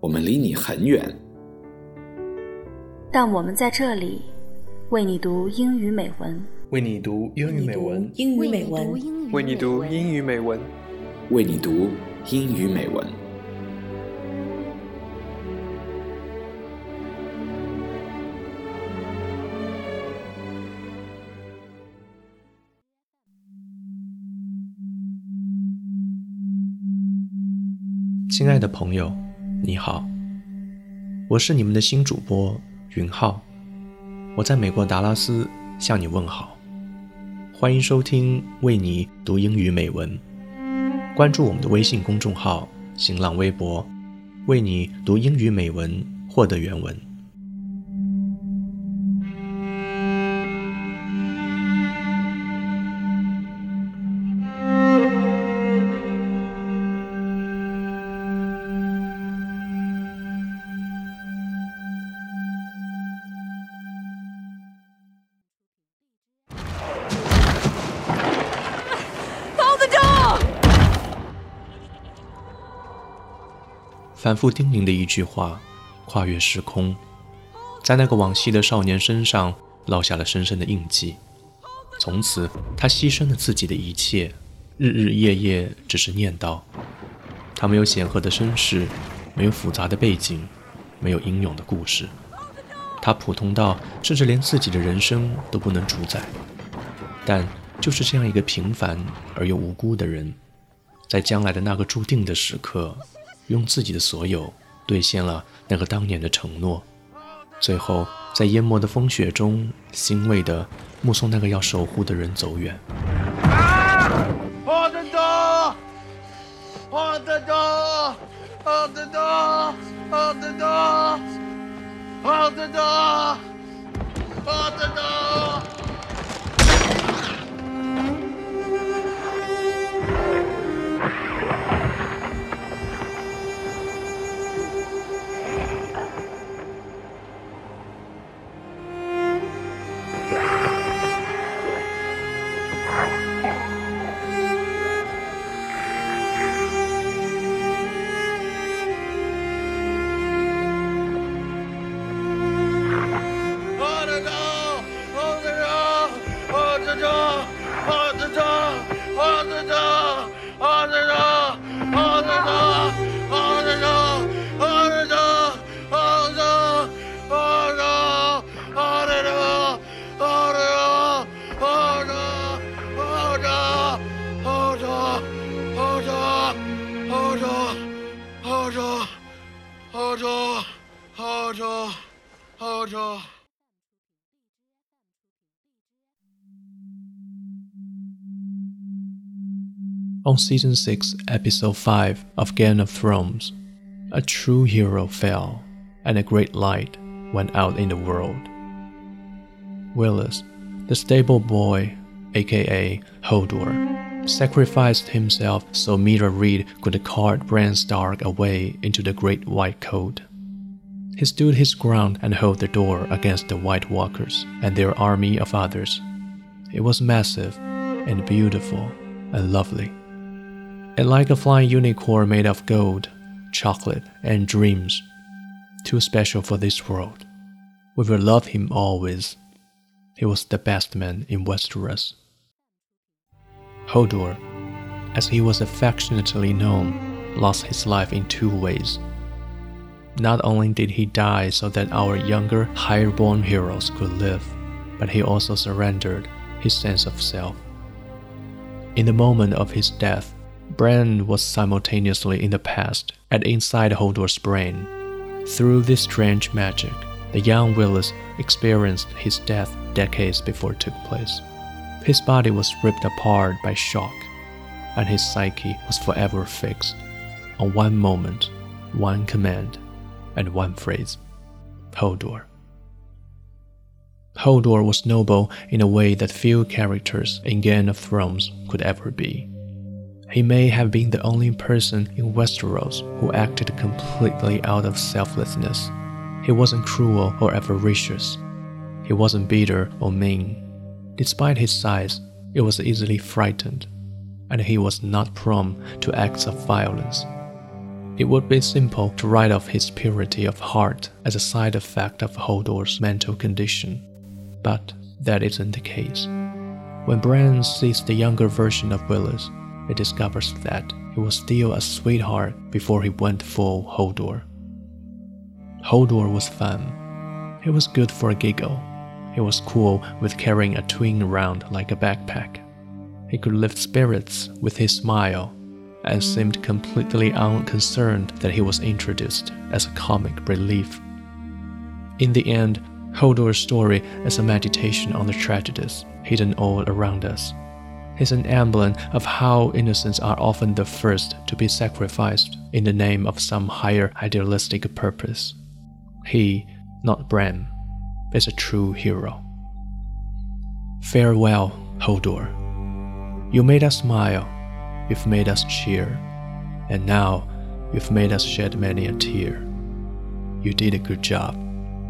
我们离你很远，但我们在这里为你读英语美文，为你读英语美文，英语美文，为你读英语美文，为你读英语美文。亲爱的朋友，你好，我是你们的新主播云浩，我在美国达拉斯向你问好，欢迎收听为你读英语美文，关注我们的微信公众号、新浪微博，为你读英语美文，获得原文。反复叮咛的一句话，跨越时空，在那个往昔的少年身上烙下了深深的印记。从此，他牺牲了自己的一切，日日夜夜只是念叨。他没有显赫的身世，没有复杂的背景，没有英勇的故事。他普通到甚至连自己的人生都不能主宰。但就是这样一个平凡而又无辜的人，在将来的那个注定的时刻。用自己的所有兑现了那个当年的承诺，最后在淹没的风雪中，欣慰地目送那个要守护的人走远。On season 6, episode 5 of Game of Thrones, a true hero fell, and a great light went out in the world. Willis, the stable boy, aka Hodor, sacrificed himself so Meera Reed could cart Bran Stark away into the Great White Cold. He stood his ground and held the door against the White Walkers and their army of others. It was massive and beautiful and lovely and like a flying unicorn made of gold, chocolate, and dreams. Too special for this world. We will love him always. He was the best man in Westeros. Hodor, as he was affectionately known, lost his life in two ways. Not only did he die so that our younger, higher born heroes could live, but he also surrendered his sense of self. In the moment of his death, Bran was simultaneously in the past and inside Hodor's brain. Through this strange magic, the young Willis experienced his death decades before it took place. His body was ripped apart by shock, and his psyche was forever fixed on one moment, one command and one phrase Hodor. Hodor was noble in a way that few characters in Game of Thrones could ever be. He may have been the only person in Westeros who acted completely out of selflessness. He wasn't cruel or avaricious. He wasn't bitter or mean. Despite his size, he was easily frightened, and he was not prone to acts of violence. It would be simple to write off his purity of heart as a side effect of Hodor's mental condition, but that isn't the case. When Bran sees the younger version of Willis, he discovers that he was still a sweetheart before he went full Hodor. Hodor was fun. He was good for a giggle. He was cool with carrying a twin around like a backpack. He could lift spirits with his smile and seemed completely unconcerned that he was introduced as a comic relief. In the end, Hodor's story is a meditation on the tragedies hidden all around us is an emblem of how innocents are often the first to be sacrificed in the name of some higher idealistic purpose. He, not Bran, is a true hero. Farewell, Hodor. You made us smile, you've made us cheer, and now you've made us shed many a tear. You did a good job,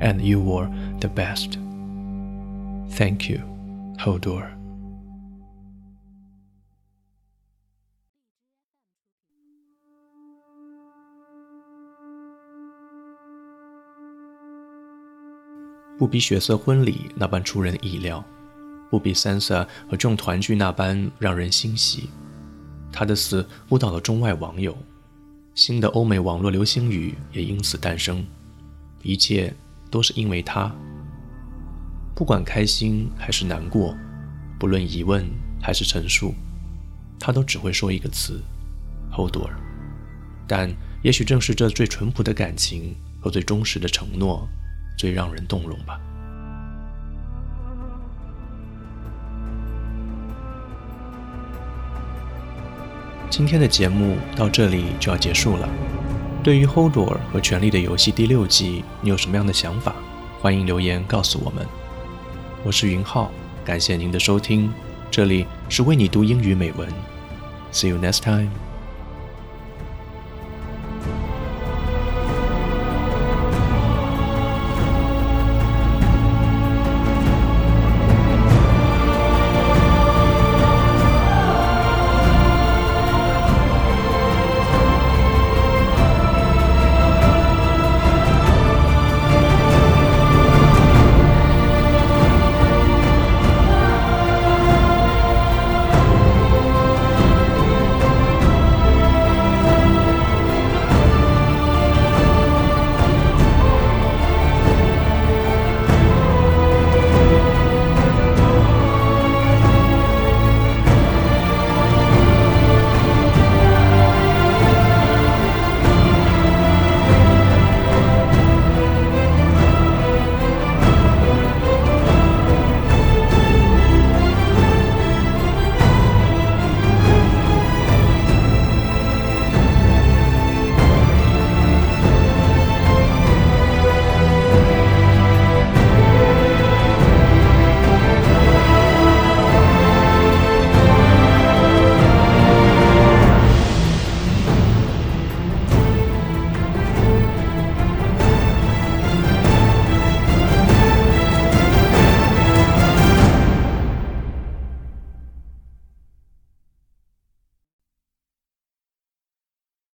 and you were the best. Thank you, Hodor. 不比血色婚礼那般出人意料，不比 Sansa 和众团聚那般让人欣喜。他的死误导了中外网友，新的欧美网络流星雨也因此诞生。一切都是因为他。不管开心还是难过，不论疑问还是陈述，他都只会说一个词：Hodor。但也许正是这最淳朴的感情和最忠实的承诺。最让人动容吧。今天的节目到这里就要结束了。对于《holdor》和《权力的游戏》第六季，你有什么样的想法？欢迎留言告诉我们。我是云浩，感谢您的收听。这里是为你读英语美文。See you next time.